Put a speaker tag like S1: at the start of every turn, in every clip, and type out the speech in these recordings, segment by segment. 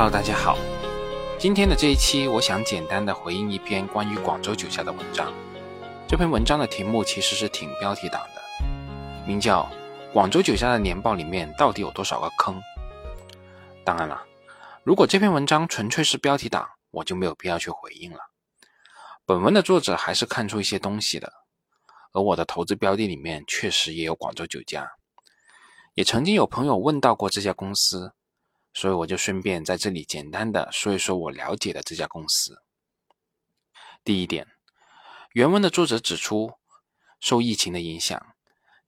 S1: Hello，大家好。今天的这一期，我想简单的回应一篇关于广州酒家的文章。这篇文章的题目其实是挺标题党的，名叫《广州酒家的年报里面到底有多少个坑》。当然了，如果这篇文章纯粹是标题党，我就没有必要去回应了。本文的作者还是看出一些东西的，而我的投资标的里面确实也有广州酒家，也曾经有朋友问到过这家公司。所以我就顺便在这里简单的说一说我了解的这家公司。第一点，原文的作者指出，受疫情的影响，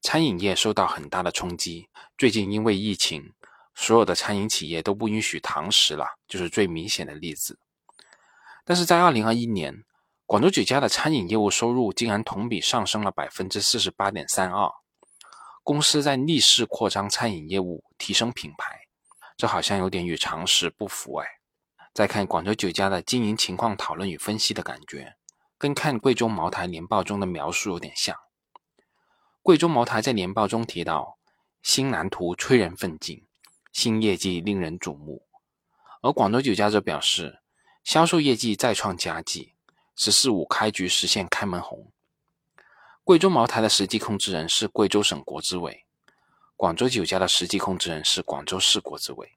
S1: 餐饮业受到很大的冲击。最近因为疫情，所有的餐饮企业都不允许堂食了，就是最明显的例子。但是在二零二一年，广州酒家的餐饮业务收入竟然同比上升了百分之四十八点三二，公司在逆势扩张餐饮业务，提升品牌。这好像有点与常识不符哎。再看广州酒家的经营情况讨论与分析的感觉，跟看贵州茅台年报中的描述有点像。贵州茅台在年报中提到，新蓝图催人奋进，新业绩令人瞩目。而广州酒家则表示，销售业绩再创佳绩，十四五开局实现开门红。贵州茅台的实际控制人是贵州省国资委。广州酒家的实际控制人是广州市国资委。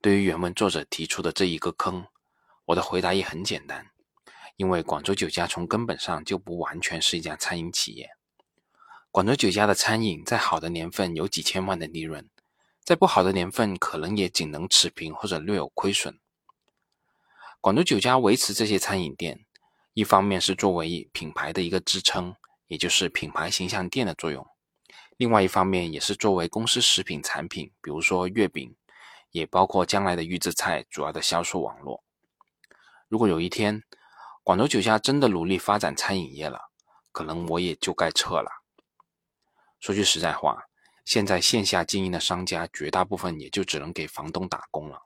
S1: 对于原文作者提出的这一个坑，我的回答也很简单，因为广州酒家从根本上就不完全是一家餐饮企业。广州酒家的餐饮在好的年份有几千万的利润，在不好的年份可能也仅能持平或者略有亏损。广州酒家维持这些餐饮店，一方面是作为品牌的一个支撑，也就是品牌形象店的作用。另外一方面，也是作为公司食品产品，比如说月饼，也包括将来的预制菜主要的销售网络。如果有一天，广州酒家真的努力发展餐饮业了，可能我也就该撤了。说句实在话，现在线下经营的商家绝大部分也就只能给房东打工了，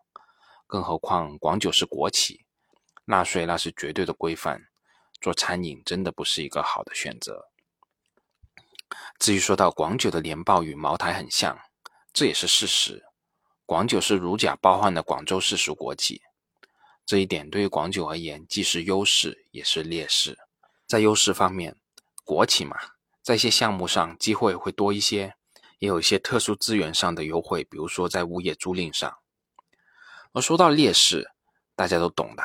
S1: 更何况广酒是国企，纳税那是绝对的规范，做餐饮真的不是一个好的选择。至于说到广酒的年报与茅台很像，这也是事实。广酒是如假包换的广州市属国企，这一点对于广酒而言既是优势也是劣势。在优势方面，国企嘛，在一些项目上机会会多一些，也有一些特殊资源上的优惠，比如说在物业租赁上。而说到劣势，大家都懂的，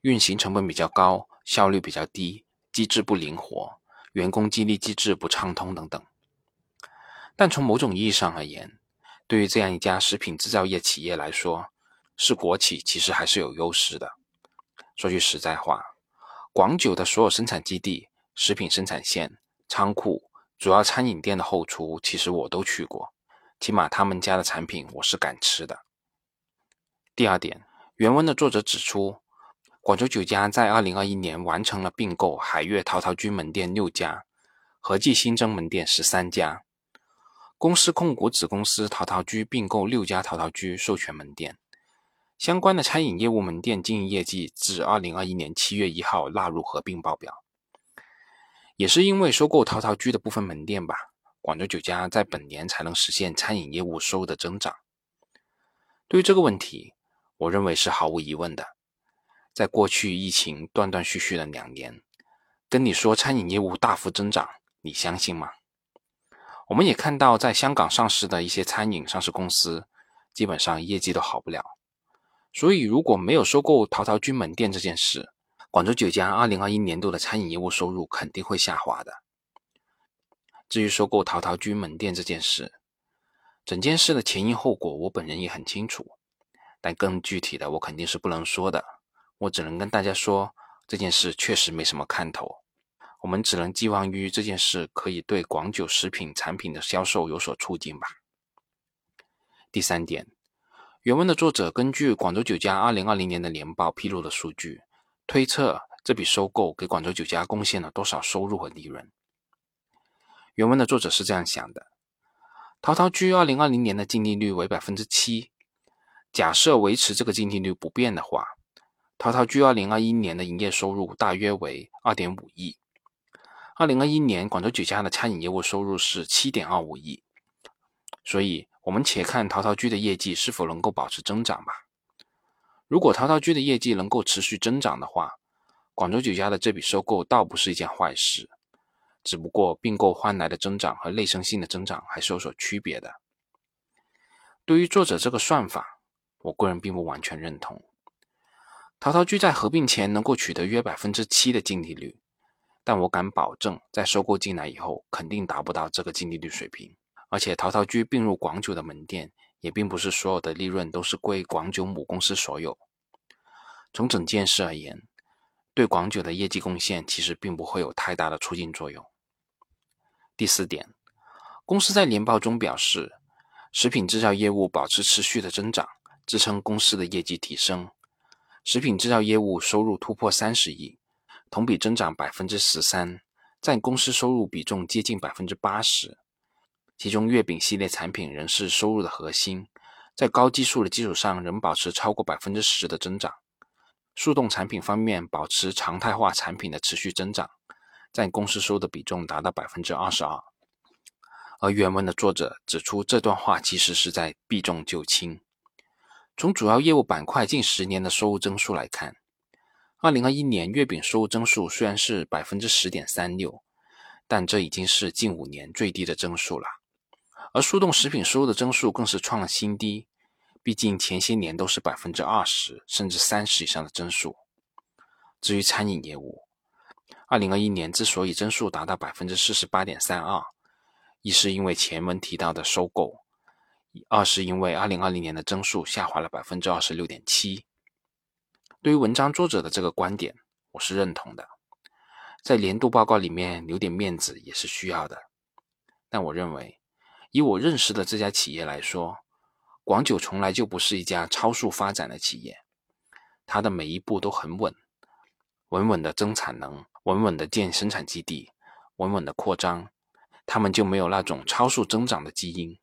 S1: 运行成本比较高，效率比较低，机制不灵活。员工激励机制不畅通等等，但从某种意义上而言，对于这样一家食品制造业企业来说，是国企其实还是有优势的。说句实在话，广九的所有生产基地、食品生产线、仓库、主要餐饮店的后厨，其实我都去过，起码他们家的产品我是敢吃的。第二点，原文的作者指出。广州酒家在二零二一年完成了并购海悦陶陶居门店六家，合计新增门店十三家。公司控股子公司陶陶居并购六家陶陶居授权门店，相关的餐饮业务门店经营业绩自二零二一年七月一号纳入合并报表。也是因为收购陶陶居的部分门店吧，广州酒家在本年才能实现餐饮业务收入的增长。对于这个问题，我认为是毫无疑问的。在过去疫情断断续续的两年，跟你说餐饮业务大幅增长，你相信吗？我们也看到，在香港上市的一些餐饮上市公司，基本上业绩都好不了。所以，如果没有收购陶陶居门店这件事，广州酒家2021年度的餐饮业务收入肯定会下滑的。至于收购陶陶居门店这件事，整件事的前因后果，我本人也很清楚，但更具体的，我肯定是不能说的。我只能跟大家说，这件事确实没什么看头。我们只能寄望于这件事可以对广酒食品产品的销售有所促进吧。第三点，原文的作者根据广州酒家2020年的年报披露的数据，推测这笔收购给广州酒家贡献了多少收入和利润。原文的作者是这样想的：陶陶居2020年的净利率为百分之七，假设维持这个净利率不变的话。陶陶居二零二一年的营业收入大约为二点五亿。二零二一年广州酒家的餐饮业务收入是七点二五亿，所以我们且看陶陶居的业绩是否能够保持增长吧。如果陶陶居的业绩能够持续增长的话，广州酒家的这笔收购倒不是一件坏事。只不过并购换来的增长和内生性的增长还是有所区别的。对于作者这个算法，我个人并不完全认同。陶陶居在合并前能够取得约百分之七的净利率，但我敢保证，在收购进来以后，肯定达不到这个净利率水平。而且，陶陶居并入广九的门店，也并不是所有的利润都是归广九母公司所有。从整件事而言，对广九的业绩贡献其实并不会有太大的促进作用。第四点，公司在年报中表示，食品制造业务保持持续的增长，支撑公司的业绩提升。食品制造业务收入突破三十亿，同比增长百分之十三，占公司收入比重接近百分之八十。其中，月饼系列产品仍是收入的核心，在高基数的基础上，仍保持超过百分之十的增长。速冻产品方面，保持常态化产品的持续增长，占公司收入的比重达到百分之二十二。而原文的作者指出，这段话其实是在避重就轻。从主要业务板块近十年的收入增速来看，二零二一年月饼收入增速虽然是百分之十点三六，但这已经是近五年最低的增速了。而速冻食品收入的增速更是创了新低，毕竟前些年都是百分之二十甚至三十以上的增速。至于餐饮业务，二零二一年之所以增速达到百分之四十八点三二，一是因为前文提到的收购，二是因为二零二零年的增速下滑了百分之二十六点七。对于文章作者的这个观点，我是认同的，在年度报告里面留点面子也是需要的，但我认为。以我认识的这家企业来说，广酒从来就不是一家超速发展的企业，它的每一步都很稳，稳稳的增产能，稳稳的建生产基地，稳稳的扩张，他们就没有那种超速增长的基因。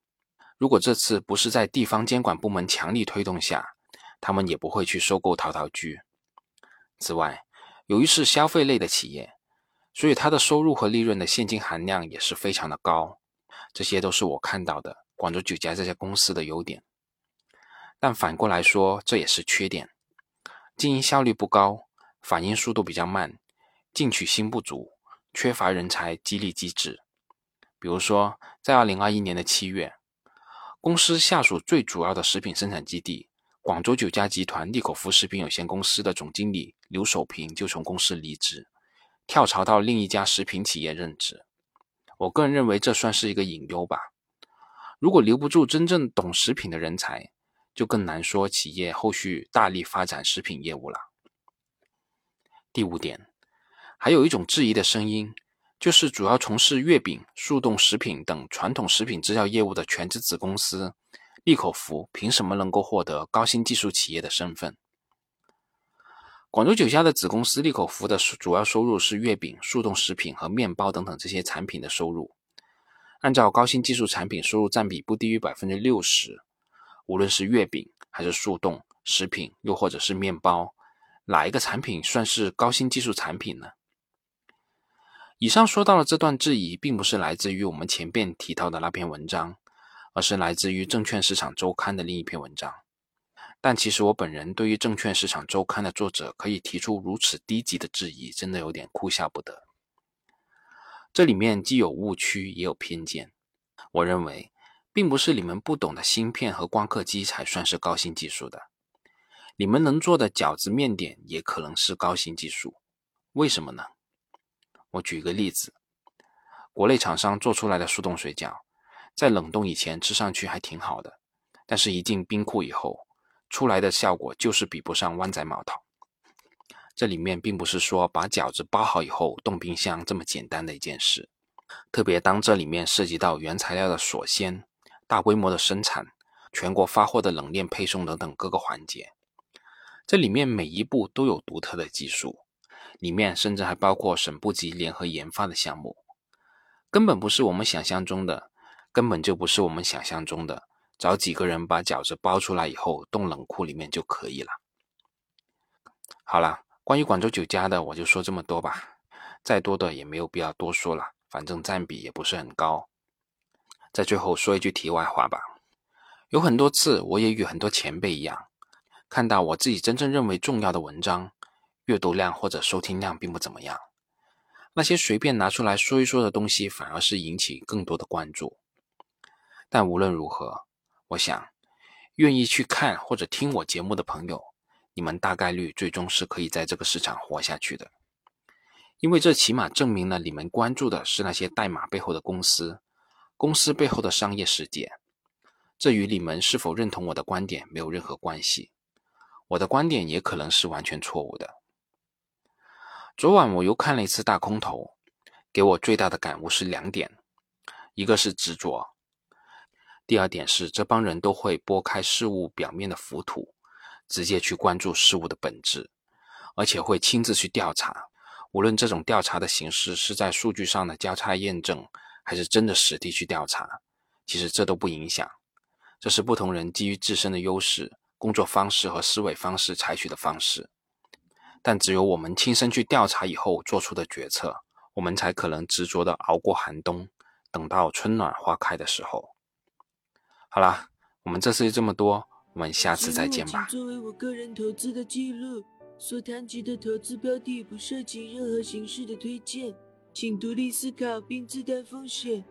S1: 如果这次不是在地方监管部门强力推动下，他们也不会去收购陶陶居。此外，由于是消费类的企业，所以它的收入和利润的现金含量也是非常的高。这些都是我看到的广州酒家这家公司的优点，但反过来说，这也是缺点：经营效率不高，反应速度比较慢，进取心不足，缺乏人才激励机制。比如说，在二零二一年的七月，公司下属最主要的食品生产基地广州酒家集团利口福食品有限公司的总经理刘守平就从公司离职，跳槽到另一家食品企业任职。我个人认为这算是一个隐忧吧。如果留不住真正懂食品的人才，就更难说企业后续大力发展食品业务了。第五点，还有一种质疑的声音，就是主要从事月饼、速冻食品等传统食品制造业务的全资子公司利口福，凭什么能够获得高新技术企业的身份？广州酒家的子公司利口福的主要收入是月饼、速冻食品和面包等等这些产品的收入。按照高新技术产品收入占比不低于百分之六十，无论是月饼还是速冻食品，又或者是面包，哪一个产品算是高新技术产品呢？以上说到的这段质疑，并不是来自于我们前边提到的那篇文章，而是来自于证券市场周刊的另一篇文章。但其实我本人对于《证券市场周刊》的作者可以提出如此低级的质疑，真的有点哭笑不得。这里面既有误区，也有偏见。我认为，并不是你们不懂的芯片和光刻机才算是高新技术的，你们能做的饺子面点也可能是高新技术。为什么呢？我举个例子，国内厂商做出来的速冻水饺，在冷冻以前吃上去还挺好的，但是一进冰库以后，出来的效果就是比不上湾仔毛头。这里面并不是说把饺子包好以后冻冰箱这么简单的一件事，特别当这里面涉及到原材料的锁鲜、大规模的生产、全国发货的冷链配送等等各个环节，这里面每一步都有独特的技术，里面甚至还包括省部级联合研发的项目，根本不是我们想象中的，根本就不是我们想象中的。找几个人把饺子包出来以后，冻冷库里面就可以了。好了，关于广州酒家的，我就说这么多吧。再多的也没有必要多说了，反正占比也不是很高。在最后说一句题外话吧，有很多次我也与很多前辈一样，看到我自己真正认为重要的文章，阅读量或者收听量并不怎么样。那些随便拿出来说一说的东西，反而是引起更多的关注。但无论如何，我想，愿意去看或者听我节目的朋友，你们大概率最终是可以在这个市场活下去的，因为这起码证明了你们关注的是那些代码背后的公司，公司背后的商业世界。这与你们是否认同我的观点没有任何关系。我的观点也可能是完全错误的。昨晚我又看了一次大空头，给我最大的感悟是两点：一个是执着，第二点是这帮人都会拨开事物表面的浮土，直接去关注事物的本质，而且会亲自去调查。无论这种调查的形式是在数据上的交叉验证，还是真的实地去调查，其实这都不影响。这是不同人基于自身的优势、工作方式和思维方式采取的方式，但只有我们亲身去调查以后做出的决策，我们才可能执着的熬过寒冬，等到春暖花开的时候。好啦，我们这次就这么多，我们下次再见吧。
S2: 作为我个人投资的记录，所谈及的投资标的不涉及任何形式的推荐，请独立思考并自担风险。